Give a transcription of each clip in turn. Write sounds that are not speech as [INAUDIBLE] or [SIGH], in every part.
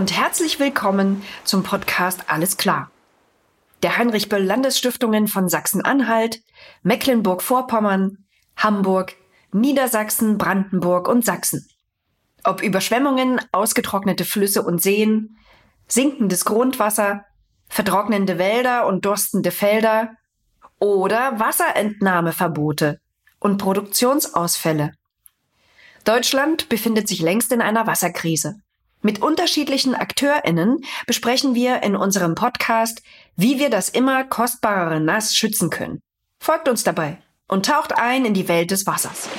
Und herzlich willkommen zum Podcast Alles klar. Der Heinrich Böll Landesstiftungen von Sachsen-Anhalt, Mecklenburg-Vorpommern, Hamburg, Niedersachsen, Brandenburg und Sachsen. Ob Überschwemmungen, ausgetrocknete Flüsse und Seen, sinkendes Grundwasser, vertrocknende Wälder und durstende Felder oder Wasserentnahmeverbote und Produktionsausfälle. Deutschland befindet sich längst in einer Wasserkrise. Mit unterschiedlichen AkteurInnen besprechen wir in unserem Podcast, wie wir das immer kostbarere Nass schützen können. Folgt uns dabei und taucht ein in die Welt des Wassers.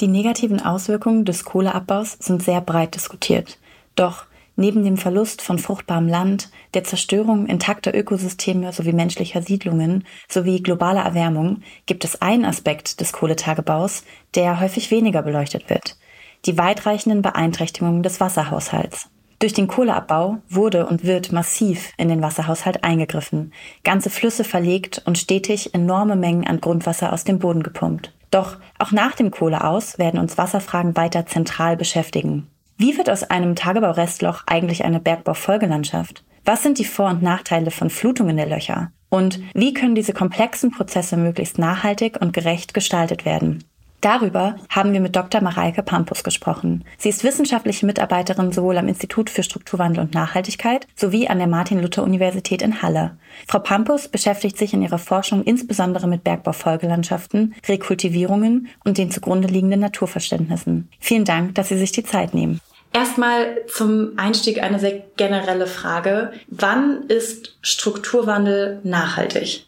Die negativen Auswirkungen des Kohleabbaus sind sehr breit diskutiert. Doch neben dem Verlust von fruchtbarem Land, der Zerstörung intakter Ökosysteme sowie menschlicher Siedlungen sowie globaler Erwärmung gibt es einen Aspekt des Kohletagebaus, der häufig weniger beleuchtet wird die weitreichenden Beeinträchtigungen des Wasserhaushalts. Durch den Kohleabbau wurde und wird massiv in den Wasserhaushalt eingegriffen, ganze Flüsse verlegt und stetig enorme Mengen an Grundwasser aus dem Boden gepumpt. Doch auch nach dem Kohleaus werden uns Wasserfragen weiter zentral beschäftigen. Wie wird aus einem Tagebaurestloch eigentlich eine Bergbaufolgelandschaft? Was sind die Vor- und Nachteile von Flutungen der Löcher? Und wie können diese komplexen Prozesse möglichst nachhaltig und gerecht gestaltet werden? Darüber haben wir mit Dr. Mareike Pampus gesprochen. Sie ist wissenschaftliche Mitarbeiterin sowohl am Institut für Strukturwandel und Nachhaltigkeit sowie an der Martin-Luther-Universität in Halle. Frau Pampus beschäftigt sich in ihrer Forschung insbesondere mit Bergbaufolgelandschaften, Rekultivierungen und den zugrunde liegenden Naturverständnissen. Vielen Dank, dass Sie sich die Zeit nehmen. Erstmal zum Einstieg eine sehr generelle Frage. Wann ist Strukturwandel nachhaltig?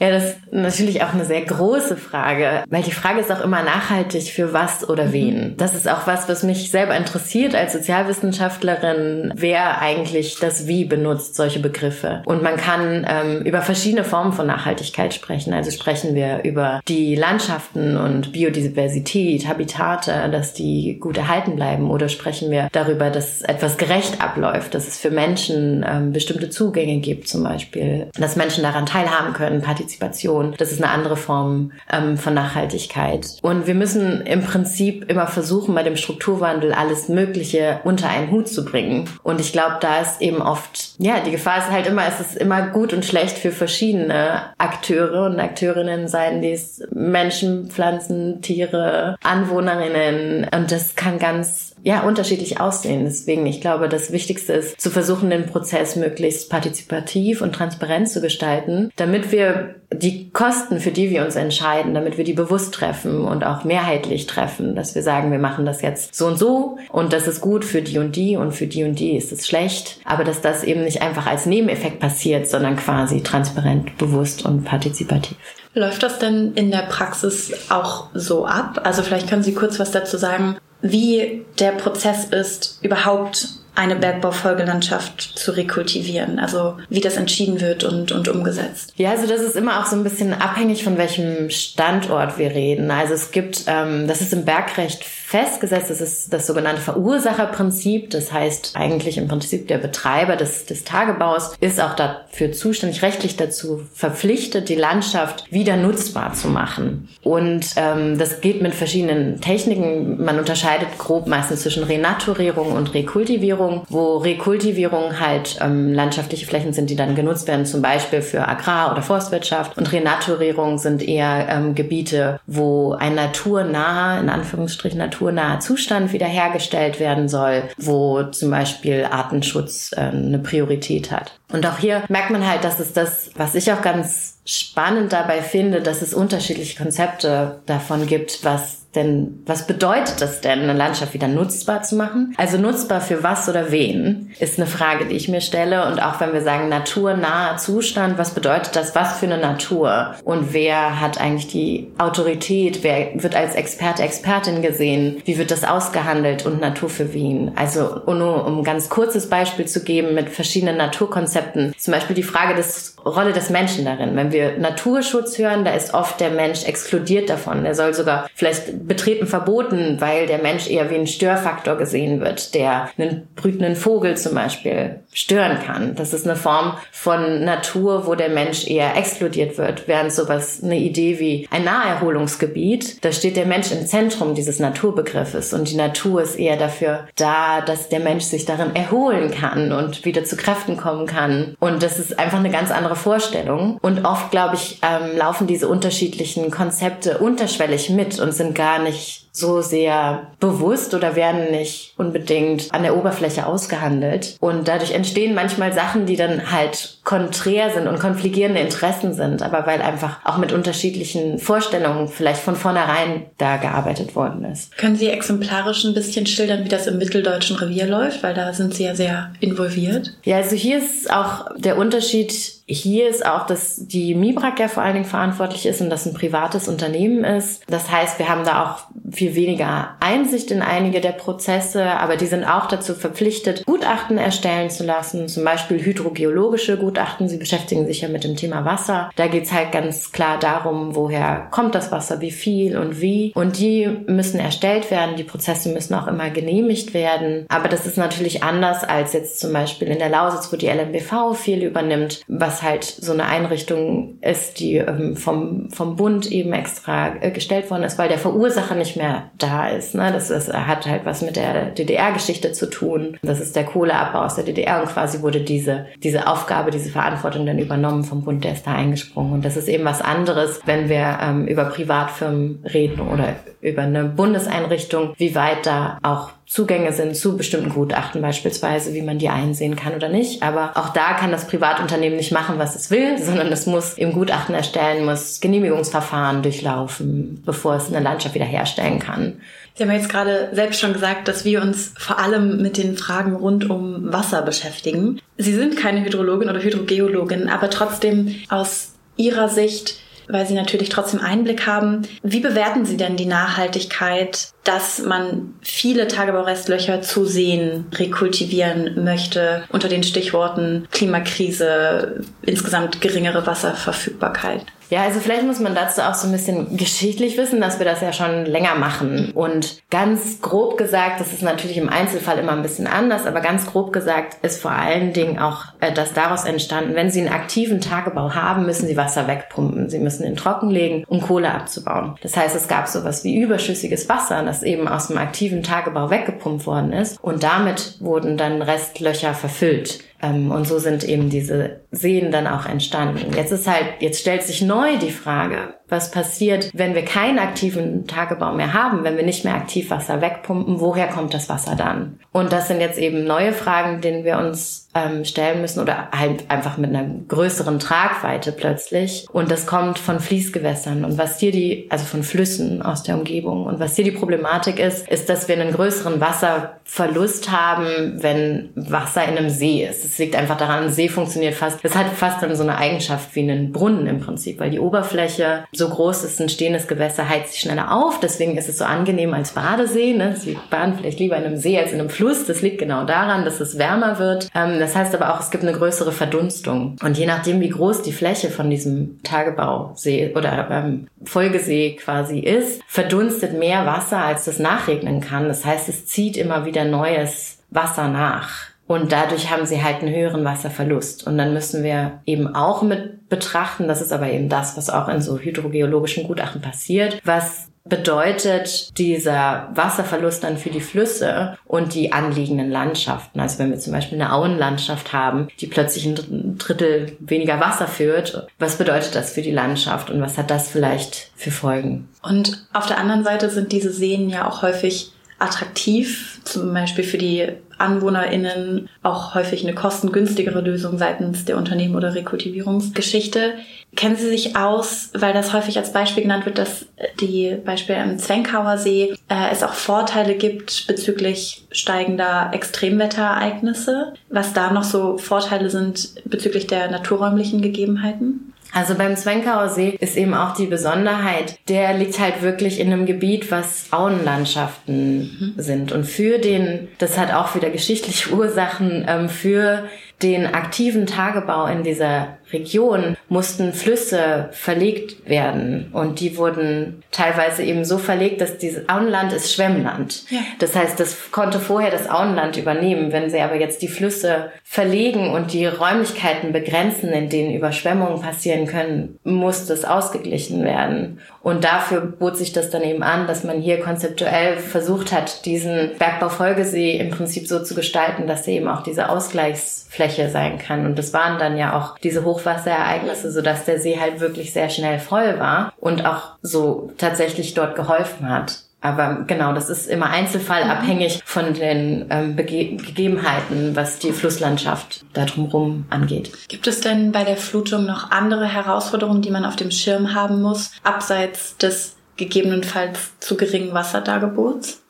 Ja, das ist natürlich auch eine sehr große Frage, weil die Frage ist auch immer nachhaltig für was oder mhm. wen. Das ist auch was, was mich selber interessiert als Sozialwissenschaftlerin, wer eigentlich das Wie benutzt, solche Begriffe. Und man kann ähm, über verschiedene Formen von Nachhaltigkeit sprechen. Also sprechen wir über die Landschaften und Biodiversität, Habitate, dass die gut erhalten bleiben. Oder sprechen wir darüber, dass etwas gerecht abläuft, dass es für Menschen ähm, bestimmte Zugänge gibt, zum Beispiel, dass Menschen daran teilhaben können, partizipieren Partizipation. Das ist eine andere Form ähm, von Nachhaltigkeit. Und wir müssen im Prinzip immer versuchen, bei dem Strukturwandel alles Mögliche unter einen Hut zu bringen. Und ich glaube, da ist eben oft, ja, die Gefahr ist halt immer, es ist immer gut und schlecht für verschiedene Akteure und Akteurinnen, seien dies Menschen, Pflanzen, Tiere, Anwohnerinnen. Und das kann ganz ja, unterschiedlich aussehen. Deswegen, ich glaube, das Wichtigste ist, zu versuchen, den Prozess möglichst partizipativ und transparent zu gestalten, damit wir die Kosten, für die wir uns entscheiden, damit wir die bewusst treffen und auch mehrheitlich treffen, dass wir sagen, wir machen das jetzt so und so und das ist gut für die und die und für die und die ist es schlecht, aber dass das eben nicht einfach als Nebeneffekt passiert, sondern quasi transparent, bewusst und partizipativ. Läuft das denn in der Praxis auch so ab? Also vielleicht können Sie kurz was dazu sagen, wie der Prozess ist, überhaupt eine Bergbaufolgelandschaft zu rekultivieren, also wie das entschieden wird und, und umgesetzt. Ja, also das ist immer auch so ein bisschen abhängig von welchem Standort wir reden. Also es gibt, ähm, das ist im Bergrecht festgesetzt. Das ist das sogenannte Verursacherprinzip. Das heißt eigentlich im Prinzip der Betreiber des, des Tagebaus ist auch dafür zuständig, rechtlich dazu verpflichtet, die Landschaft wieder nutzbar zu machen. Und ähm, das geht mit verschiedenen Techniken. Man unterscheidet grob meistens zwischen Renaturierung und Rekultivierung, wo Rekultivierung halt ähm, landschaftliche Flächen sind, die dann genutzt werden, zum Beispiel für Agrar- oder Forstwirtschaft. Und Renaturierung sind eher ähm, Gebiete, wo ein naturnaher, in Anführungsstrichen Natur naturnaher Zustand wiederhergestellt werden soll, wo zum Beispiel Artenschutz äh, eine Priorität hat. Und auch hier merkt man halt, dass es das, was ich auch ganz spannend dabei finde, dass es unterschiedliche Konzepte davon gibt, was denn, was bedeutet das denn, eine Landschaft wieder nutzbar zu machen? Also nutzbar für was oder wen, ist eine Frage, die ich mir stelle. Und auch wenn wir sagen naturnaher Zustand, was bedeutet das? Was für eine Natur? Und wer hat eigentlich die Autorität? Wer wird als Experte, Expertin gesehen? Wie wird das ausgehandelt? Und Natur für wen? Also, nur um ein ganz kurzes Beispiel zu geben mit verschiedenen Naturkonzepten. Zum Beispiel die Frage des Rolle des Menschen darin. Wenn wir Naturschutz hören, da ist oft der Mensch exkludiert davon. Er soll sogar vielleicht betreten verboten, weil der Mensch eher wie ein Störfaktor gesehen wird, der einen brütenden Vogel zum Beispiel stören kann. Das ist eine Form von Natur, wo der Mensch eher explodiert wird, während sowas eine Idee wie ein Naherholungsgebiet, da steht der Mensch im Zentrum dieses Naturbegriffes und die Natur ist eher dafür da, dass der Mensch sich darin erholen kann und wieder zu Kräften kommen kann. Und das ist einfach eine ganz andere Vorstellung. Und oft, glaube ich, ähm, laufen diese unterschiedlichen Konzepte unterschwellig mit und sind gar nicht so sehr bewusst oder werden nicht unbedingt an der Oberfläche ausgehandelt. Und dadurch entstehen manchmal Sachen, die dann halt konträr sind und konfligierende Interessen sind, aber weil einfach auch mit unterschiedlichen Vorstellungen vielleicht von vornherein da gearbeitet worden ist. Können Sie exemplarisch ein bisschen schildern, wie das im mitteldeutschen Revier läuft? Weil da sind Sie ja sehr involviert. Ja, also hier ist auch der Unterschied hier ist auch, dass die Mibrak ja vor allen Dingen verantwortlich ist und das ein privates Unternehmen ist. Das heißt, wir haben da auch viel weniger Einsicht in einige der Prozesse, aber die sind auch dazu verpflichtet, Gutachten erstellen zu lassen, zum Beispiel hydrogeologische Gutachten. Sie beschäftigen sich ja mit dem Thema Wasser. Da geht's halt ganz klar darum, woher kommt das Wasser, wie viel und wie. Und die müssen erstellt werden. Die Prozesse müssen auch immer genehmigt werden. Aber das ist natürlich anders als jetzt zum Beispiel in der Lausitz, wo die LMBV viel übernimmt, was halt so eine Einrichtung ist, die ähm, vom, vom Bund eben extra äh, gestellt worden ist, weil der Verursacher nicht mehr da ist. Ne? Das ist, hat halt was mit der DDR-Geschichte zu tun. Das ist der Kohleabbau aus der DDR und quasi wurde diese, diese Aufgabe, diese Verantwortung dann übernommen vom Bund, der ist da eingesprungen. Und das ist eben was anderes, wenn wir ähm, über Privatfirmen reden oder über eine Bundeseinrichtung, wie weit da auch Zugänge sind zu bestimmten Gutachten beispielsweise, wie man die einsehen kann oder nicht. Aber auch da kann das Privatunternehmen nicht machen, was es will, sondern es muss im Gutachten erstellen, muss Genehmigungsverfahren durchlaufen, bevor es eine Landschaft wiederherstellen kann. Sie haben jetzt gerade selbst schon gesagt, dass wir uns vor allem mit den Fragen rund um Wasser beschäftigen. Sie sind keine Hydrologin oder Hydrogeologin, aber trotzdem aus Ihrer Sicht weil Sie natürlich trotzdem Einblick haben. Wie bewerten Sie denn die Nachhaltigkeit, dass man viele Tagebaurestlöcher zu sehen rekultivieren möchte unter den Stichworten Klimakrise, insgesamt geringere Wasserverfügbarkeit? Ja, also vielleicht muss man dazu auch so ein bisschen geschichtlich wissen, dass wir das ja schon länger machen. Und ganz grob gesagt, das ist natürlich im Einzelfall immer ein bisschen anders, aber ganz grob gesagt ist vor allen Dingen auch äh, das daraus entstanden, wenn Sie einen aktiven Tagebau haben, müssen Sie Wasser wegpumpen. Sie müssen ihn trockenlegen, um Kohle abzubauen. Das heißt, es gab sowas wie überschüssiges Wasser, das eben aus dem aktiven Tagebau weggepumpt worden ist. Und damit wurden dann Restlöcher verfüllt. Ähm, und so sind eben diese Seen dann auch entstanden. Jetzt ist halt, jetzt stellt sich neu die Frage, was passiert, wenn wir keinen aktiven Tagebau mehr haben, wenn wir nicht mehr aktiv Wasser wegpumpen, woher kommt das Wasser dann? Und das sind jetzt eben neue Fragen, denen wir uns ähm, stellen müssen oder halt einfach mit einer größeren Tragweite plötzlich. Und das kommt von Fließgewässern und was hier die, also von Flüssen aus der Umgebung. Und was hier die Problematik ist, ist, dass wir einen größeren Wasserverlust haben, wenn Wasser in einem See ist. Es liegt einfach daran, ein See funktioniert fast, es hat fast dann so eine Eigenschaft wie einen Brunnen im Prinzip, weil die Oberfläche so groß ist, ein stehendes Gewässer heizt sich schneller auf. Deswegen ist es so angenehm als Badesee. Ne? Sie baden vielleicht lieber in einem See als in einem Fluss. Das liegt genau daran, dass es wärmer wird. Ähm, das heißt aber auch, es gibt eine größere Verdunstung. Und je nachdem, wie groß die Fläche von diesem Tagebausee oder ähm, Folgesee quasi ist, verdunstet mehr Wasser, als das nachregnen kann. Das heißt, es zieht immer wieder neues Wasser nach. Und dadurch haben sie halt einen höheren Wasserverlust. Und dann müssen wir eben auch mit betrachten, das ist aber eben das, was auch in so hydrogeologischen Gutachten passiert, was bedeutet dieser Wasserverlust dann für die Flüsse und die anliegenden Landschaften. Also wenn wir zum Beispiel eine Auenlandschaft haben, die plötzlich ein Drittel weniger Wasser führt, was bedeutet das für die Landschaft und was hat das vielleicht für Folgen? Und auf der anderen Seite sind diese Seen ja auch häufig attraktiv, zum Beispiel für die AnwohnerInnen auch häufig eine kostengünstigere Lösung seitens der Unternehmen oder Rekultivierungsgeschichte. Kennen Sie sich aus, weil das häufig als Beispiel genannt wird, dass die Beispiele am Zwenkauer See äh, es auch Vorteile gibt bezüglich steigender Extremwetterereignisse, was da noch so Vorteile sind bezüglich der naturräumlichen Gegebenheiten? Also beim Zwenkauer See ist eben auch die Besonderheit, der liegt halt wirklich in einem Gebiet, was Auenlandschaften mhm. sind. Und für den, das hat auch wieder geschichtliche [LAUGHS] Ursachen, ähm, für den aktiven Tagebau in dieser Region mussten Flüsse verlegt werden und die wurden teilweise eben so verlegt, dass dieses Auenland ist Schwemmland. Ja. Das heißt, das konnte vorher das Auenland übernehmen. Wenn sie aber jetzt die Flüsse verlegen und die Räumlichkeiten begrenzen, in denen Überschwemmungen passieren können, muss das ausgeglichen werden. Und dafür bot sich das dann eben an, dass man hier konzeptuell versucht hat, diesen Bergbaufolgesee im Prinzip so zu gestalten, dass er eben auch diese Ausgleichsfläche sein kann. Und das waren dann ja auch diese Hochwasserereignisse, sodass der See halt wirklich sehr schnell voll war und auch so tatsächlich dort geholfen hat. Aber genau, das ist immer einzelfallabhängig von den ähm, Gegebenheiten, was die Flusslandschaft da drumherum angeht. Gibt es denn bei der Flutung noch andere Herausforderungen, die man auf dem Schirm haben muss, abseits des gegebenenfalls zu geringen Wasserdargebots?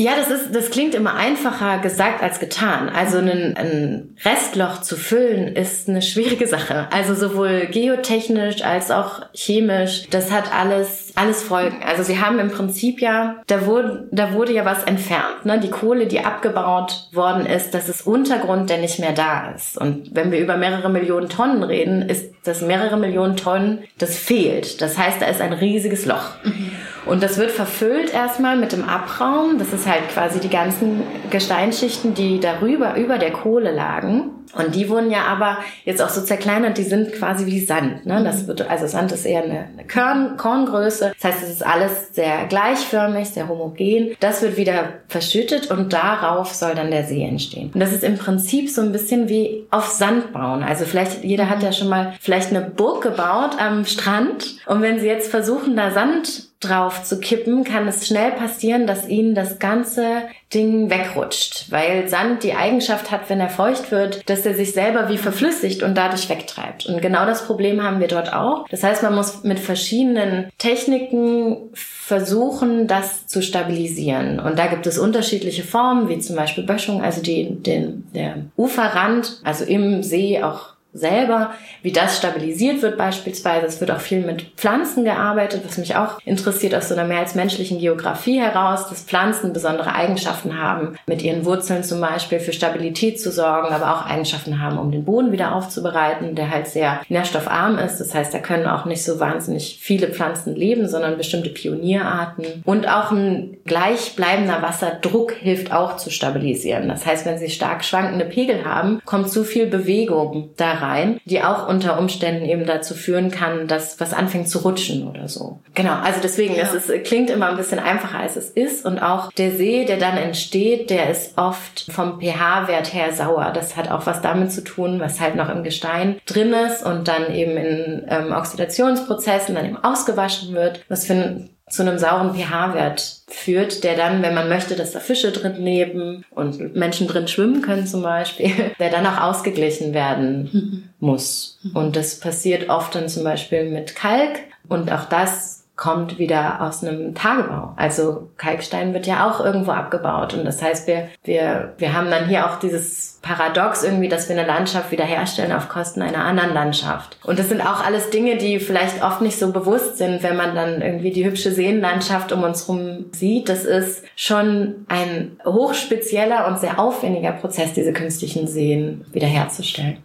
Ja, das ist, das klingt immer einfacher gesagt als getan. Also ein, ein Restloch zu füllen ist eine schwierige Sache. Also sowohl geotechnisch als auch chemisch. Das hat alles, alles Folgen. Also sie haben im Prinzip ja, da wurde, da wurde ja was entfernt. Ne? Die Kohle, die abgebaut worden ist, das ist Untergrund, der nicht mehr da ist. Und wenn wir über mehrere Millionen Tonnen reden, ist das mehrere Millionen Tonnen, das fehlt. Das heißt, da ist ein riesiges Loch. Mhm. Und das wird verfüllt erstmal mit dem Abraum. Das ist halt quasi die ganzen Gesteinsschichten, die darüber, über der Kohle lagen. Und die wurden ja aber jetzt auch so zerkleinert, die sind quasi wie Sand. Ne? Das mhm. wird, also Sand ist eher eine, eine Korn, Korngröße. Das heißt, es ist alles sehr gleichförmig, sehr homogen. Das wird wieder verschüttet und darauf soll dann der See entstehen. Und das ist im Prinzip so ein bisschen wie auf Sand bauen. Also vielleicht, jeder hat ja schon mal vielleicht eine Burg gebaut am Strand. Und wenn sie jetzt versuchen, da Sand drauf zu kippen, kann es schnell passieren, dass ihnen das ganze Ding wegrutscht, weil Sand die Eigenschaft hat, wenn er feucht wird, dass er sich selber wie verflüssigt und dadurch wegtreibt. Und genau das Problem haben wir dort auch. Das heißt, man muss mit verschiedenen Techniken versuchen, das zu stabilisieren. Und da gibt es unterschiedliche Formen, wie zum Beispiel Böschung, also die, den, der Uferrand, also im See auch selber, wie das stabilisiert wird beispielsweise. Es wird auch viel mit Pflanzen gearbeitet, was mich auch interessiert aus so einer mehr als menschlichen Geografie heraus, dass Pflanzen besondere Eigenschaften haben, mit ihren Wurzeln zum Beispiel für Stabilität zu sorgen, aber auch Eigenschaften haben, um den Boden wieder aufzubereiten, der halt sehr nährstoffarm ist. Das heißt, da können auch nicht so wahnsinnig viele Pflanzen leben, sondern bestimmte Pionierarten. Und auch ein gleichbleibender Wasserdruck hilft auch zu stabilisieren. Das heißt, wenn Sie stark schwankende Pegel haben, kommt zu viel Bewegung da rein, die auch unter Umständen eben dazu führen kann, dass was anfängt zu rutschen oder so. Genau, also deswegen, ja. es ist, klingt immer ein bisschen einfacher, als es ist. Und auch der See, der dann entsteht, der ist oft vom pH-Wert her sauer. Das hat auch was damit zu tun, was halt noch im Gestein drin ist und dann eben in ähm, Oxidationsprozessen dann eben ausgewaschen wird. Was für zu einem sauren pH-Wert führt, der dann, wenn man möchte, dass da Fische drin leben und Menschen drin schwimmen können zum Beispiel, [LAUGHS] der dann auch ausgeglichen werden mhm. muss. Und das passiert oft dann zum Beispiel mit Kalk und auch das kommt wieder aus einem Tagebau. Also Kalkstein wird ja auch irgendwo abgebaut. Und das heißt, wir, wir, wir haben dann hier auch dieses Paradox irgendwie, dass wir eine Landschaft wiederherstellen auf Kosten einer anderen Landschaft. Und das sind auch alles Dinge, die vielleicht oft nicht so bewusst sind, wenn man dann irgendwie die hübsche Seenlandschaft um uns herum sieht. Das ist schon ein hochspezieller und sehr aufwendiger Prozess, diese künstlichen Seen wiederherzustellen.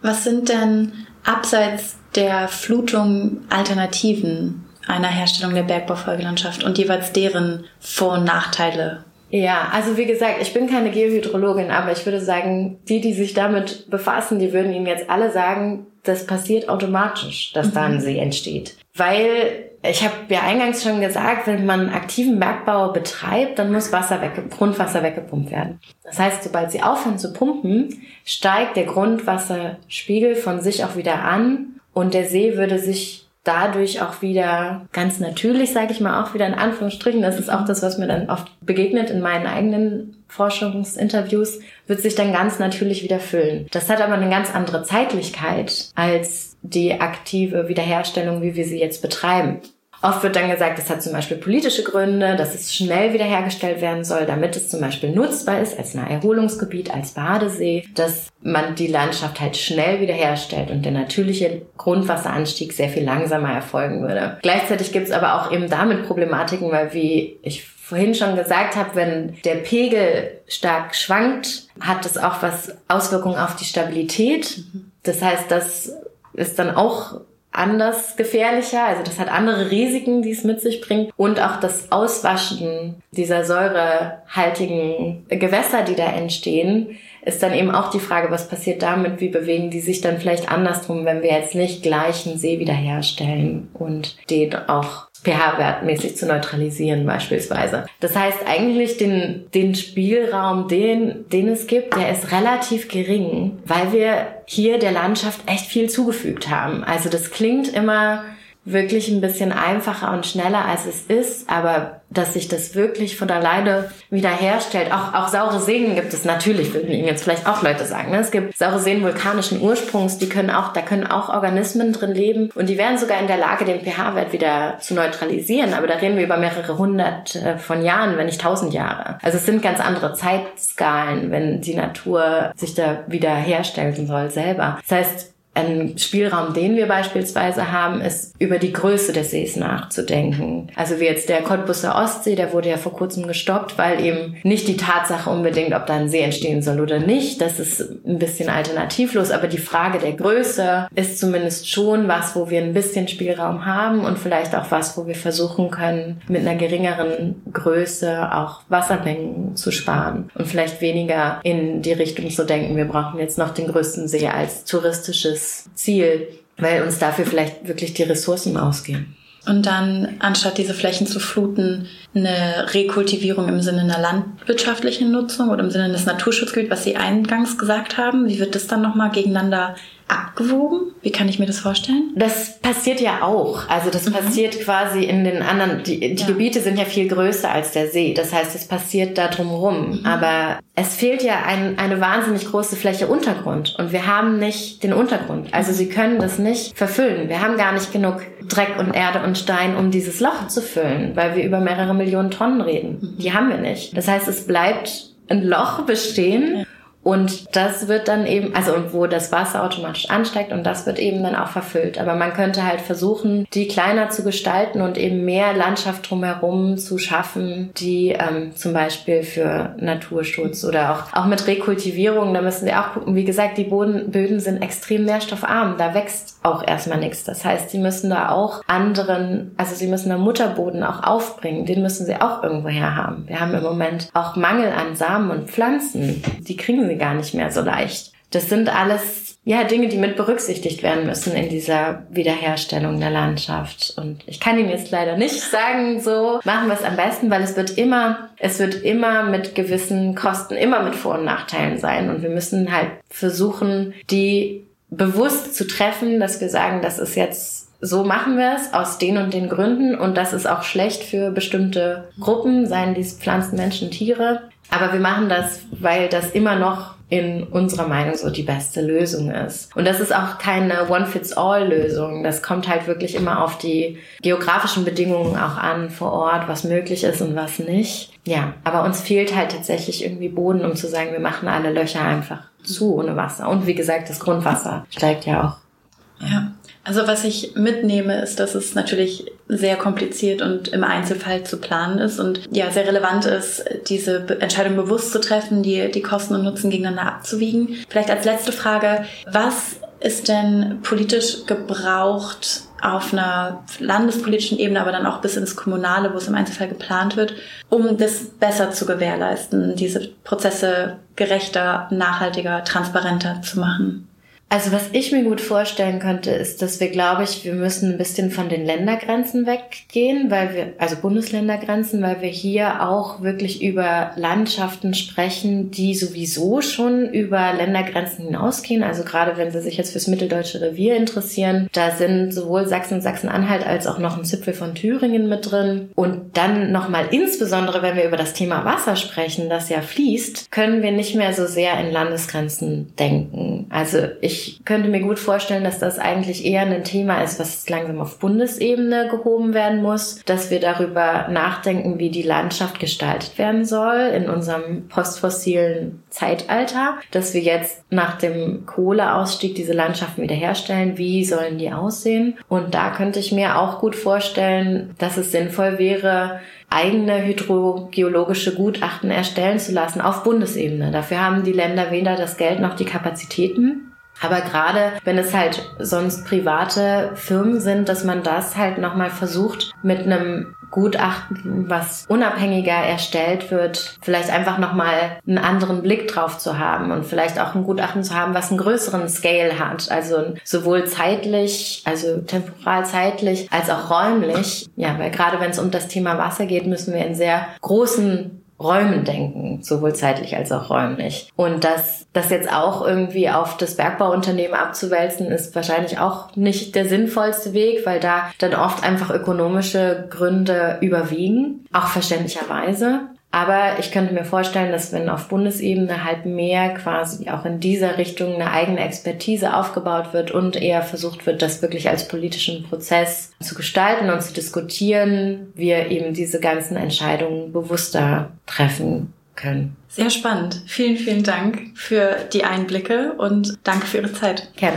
Was sind denn abseits der Flutung Alternativen? Einer Herstellung der Bergbaufolgelandschaft und jeweils deren Vor- und Nachteile ja, also wie gesagt, ich bin keine Geohydrologin, aber ich würde sagen, die, die sich damit befassen, die würden Ihnen jetzt alle sagen, das passiert automatisch, dass mhm. da ein See entsteht. Weil ich habe ja eingangs schon gesagt, wenn man aktiven Bergbau betreibt, dann muss Wasser wegge Grundwasser weggepumpt werden. Das heißt, sobald sie aufhören zu pumpen, steigt der Grundwasserspiegel von sich auch wieder an und der See würde sich dadurch auch wieder ganz natürlich, sage ich mal, auch wieder in Anführungsstrichen, das ist auch das, was mir dann oft begegnet in meinen eigenen Forschungsinterviews, wird sich dann ganz natürlich wieder füllen. Das hat aber eine ganz andere Zeitlichkeit als die aktive Wiederherstellung, wie wir sie jetzt betreiben. Oft wird dann gesagt, es hat zum Beispiel politische Gründe, dass es schnell wiederhergestellt werden soll, damit es zum Beispiel nutzbar ist als ein Erholungsgebiet, als Badesee, dass man die Landschaft halt schnell wiederherstellt und der natürliche Grundwasseranstieg sehr viel langsamer erfolgen würde. Gleichzeitig gibt es aber auch eben damit Problematiken, weil wie ich vorhin schon gesagt habe, wenn der Pegel stark schwankt, hat es auch was Auswirkungen auf die Stabilität. Das heißt, dass ist dann auch anders gefährlicher. Also das hat andere Risiken, die es mit sich bringt. Und auch das Auswaschen dieser säurehaltigen Gewässer, die da entstehen, ist dann eben auch die Frage, was passiert damit? Wie bewegen die sich dann vielleicht andersrum, wenn wir jetzt nicht gleich einen See wiederherstellen und den auch pH-wertmäßig zu neutralisieren beispielsweise. Das heißt eigentlich den, den Spielraum, den, den es gibt, der ist relativ gering, weil wir hier der Landschaft echt viel zugefügt haben. Also das klingt immer wirklich ein bisschen einfacher und schneller als es ist, aber dass sich das wirklich von alleine wiederherstellt. Auch, auch saure Seen gibt es natürlich, würden Ihnen jetzt vielleicht auch Leute sagen. Ne? Es gibt saure Seen vulkanischen Ursprungs, die können auch, da können auch Organismen drin leben und die wären sogar in der Lage, den pH-Wert wieder zu neutralisieren. Aber da reden wir über mehrere hundert äh, von Jahren, wenn nicht tausend Jahre. Also es sind ganz andere Zeitskalen, wenn die Natur sich da wieder herstellen soll selber. Das heißt, ein Spielraum, den wir beispielsweise haben, ist über die Größe des Sees nachzudenken. Also wie jetzt der Cottbusser Ostsee, der wurde ja vor kurzem gestoppt, weil eben nicht die Tatsache unbedingt, ob da ein See entstehen soll oder nicht, das ist ein bisschen alternativlos, aber die Frage der Größe ist zumindest schon was, wo wir ein bisschen Spielraum haben und vielleicht auch was, wo wir versuchen können, mit einer geringeren Größe auch Wassermengen zu sparen und vielleicht weniger in die Richtung zu denken, wir brauchen jetzt noch den größten See als touristisches Ziel, weil uns dafür vielleicht wirklich die Ressourcen ausgehen. Und dann, anstatt diese Flächen zu fluten, eine Rekultivierung im Sinne einer landwirtschaftlichen Nutzung oder im Sinne des Naturschutzgebiets, was Sie eingangs gesagt haben. Wie wird das dann nochmal gegeneinander abgewogen? Wie kann ich mir das vorstellen? Das passiert ja auch. Also das mhm. passiert quasi in den anderen, die, die ja. Gebiete sind ja viel größer als der See. Das heißt, es passiert da drumherum. Mhm. Aber es fehlt ja ein, eine wahnsinnig große Fläche Untergrund. Und wir haben nicht den Untergrund. Also sie können das nicht verfüllen. Wir haben gar nicht genug Dreck und Erde und Stein, um dieses Loch zu füllen, weil wir über mehrere Millionen Tonnen reden. Mhm. Die haben wir nicht. Das heißt, es bleibt ein Loch bestehen. Und das wird dann eben, also wo das Wasser automatisch ansteigt und das wird eben dann auch verfüllt. Aber man könnte halt versuchen, die kleiner zu gestalten und eben mehr Landschaft drumherum zu schaffen, die ähm, zum Beispiel für Naturschutz oder auch, auch mit Rekultivierung, da müssen wir auch gucken, wie gesagt, die Boden, Böden sind extrem nährstoffarm, da wächst auch erstmal nichts. Das heißt, sie müssen da auch anderen, also sie müssen da Mutterboden auch aufbringen, den müssen sie auch irgendwo her haben. Wir haben im Moment auch Mangel an Samen und Pflanzen, die kriegen sie gar nicht mehr so leicht. Das sind alles ja Dinge, die mit berücksichtigt werden müssen in dieser Wiederherstellung der Landschaft. Und ich kann Ihnen jetzt leider nicht sagen, so machen wir es am besten, weil es wird immer, es wird immer mit gewissen Kosten, immer mit Vor- und Nachteilen sein. Und wir müssen halt versuchen, die bewusst zu treffen, dass wir sagen, das ist jetzt so machen wir es aus den und den Gründen und das ist auch schlecht für bestimmte Gruppen, seien dies Pflanzen, Menschen, Tiere. Aber wir machen das, weil das immer noch in unserer Meinung so die beste Lösung ist. Und das ist auch keine One-Fits-All-Lösung. Das kommt halt wirklich immer auf die geografischen Bedingungen auch an vor Ort, was möglich ist und was nicht. Ja, aber uns fehlt halt tatsächlich irgendwie Boden, um zu sagen, wir machen alle Löcher einfach zu ohne Wasser. Und wie gesagt, das Grundwasser steigt ja auch. Ja. Also was ich mitnehme, ist, dass es natürlich sehr kompliziert und im Einzelfall zu planen ist und ja sehr relevant ist, diese Entscheidung bewusst zu treffen, die, die Kosten und Nutzen gegeneinander abzuwiegen. Vielleicht als letzte Frage, was ist denn politisch gebraucht auf einer landespolitischen Ebene, aber dann auch bis ins Kommunale, wo es im Einzelfall geplant wird, um das besser zu gewährleisten, diese Prozesse gerechter, nachhaltiger, transparenter zu machen? Also was ich mir gut vorstellen könnte, ist, dass wir, glaube ich, wir müssen ein bisschen von den Ländergrenzen weggehen, weil wir, also Bundesländergrenzen, weil wir hier auch wirklich über Landschaften sprechen, die sowieso schon über Ländergrenzen hinausgehen. Also gerade wenn Sie sich jetzt fürs Mitteldeutsche Revier interessieren, da sind sowohl Sachsen, Sachsen-Anhalt als auch noch ein Zipfel von Thüringen mit drin. Und dann nochmal insbesondere, wenn wir über das Thema Wasser sprechen, das ja fließt, können wir nicht mehr so sehr in Landesgrenzen denken. Also ich ich könnte mir gut vorstellen, dass das eigentlich eher ein Thema ist, was langsam auf Bundesebene gehoben werden muss, dass wir darüber nachdenken, wie die Landschaft gestaltet werden soll in unserem postfossilen Zeitalter, dass wir jetzt nach dem Kohleausstieg diese Landschaften wiederherstellen. Wie sollen die aussehen? Und da könnte ich mir auch gut vorstellen, dass es sinnvoll wäre, eigene hydrogeologische Gutachten erstellen zu lassen auf Bundesebene. Dafür haben die Länder weder das Geld noch die Kapazitäten. Aber gerade wenn es halt sonst private Firmen sind, dass man das halt nochmal versucht mit einem Gutachten, was unabhängiger erstellt wird, vielleicht einfach nochmal einen anderen Blick drauf zu haben und vielleicht auch ein Gutachten zu haben, was einen größeren Scale hat. Also sowohl zeitlich, also temporal zeitlich, als auch räumlich. Ja, weil gerade wenn es um das Thema Wasser geht, müssen wir in sehr großen Räumen denken, sowohl zeitlich als auch räumlich. Und das, das jetzt auch irgendwie auf das Bergbauunternehmen abzuwälzen, ist wahrscheinlich auch nicht der sinnvollste Weg, weil da dann oft einfach ökonomische Gründe überwiegen, auch verständlicherweise. Aber ich könnte mir vorstellen, dass wenn auf Bundesebene halt mehr quasi auch in dieser Richtung eine eigene Expertise aufgebaut wird und eher versucht wird, das wirklich als politischen Prozess zu gestalten und zu diskutieren, wir eben diese ganzen Entscheidungen bewusster treffen können. Sehr spannend. Vielen, vielen Dank für die Einblicke und danke für Ihre Zeit. Gerne.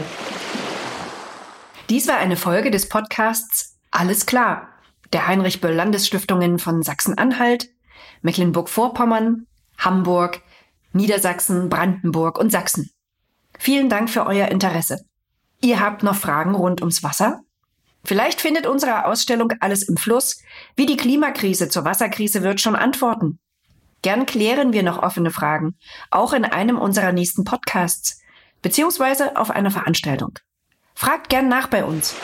Dies war eine Folge des Podcasts Alles klar der Heinrich Böll Landesstiftungen von Sachsen-Anhalt Mecklenburg-Vorpommern, Hamburg, Niedersachsen, Brandenburg und Sachsen. Vielen Dank für euer Interesse. Ihr habt noch Fragen rund ums Wasser? Vielleicht findet unsere Ausstellung Alles im Fluss, wie die Klimakrise zur Wasserkrise wird, schon Antworten. Gern klären wir noch offene Fragen, auch in einem unserer nächsten Podcasts, beziehungsweise auf einer Veranstaltung. Fragt gern nach bei uns.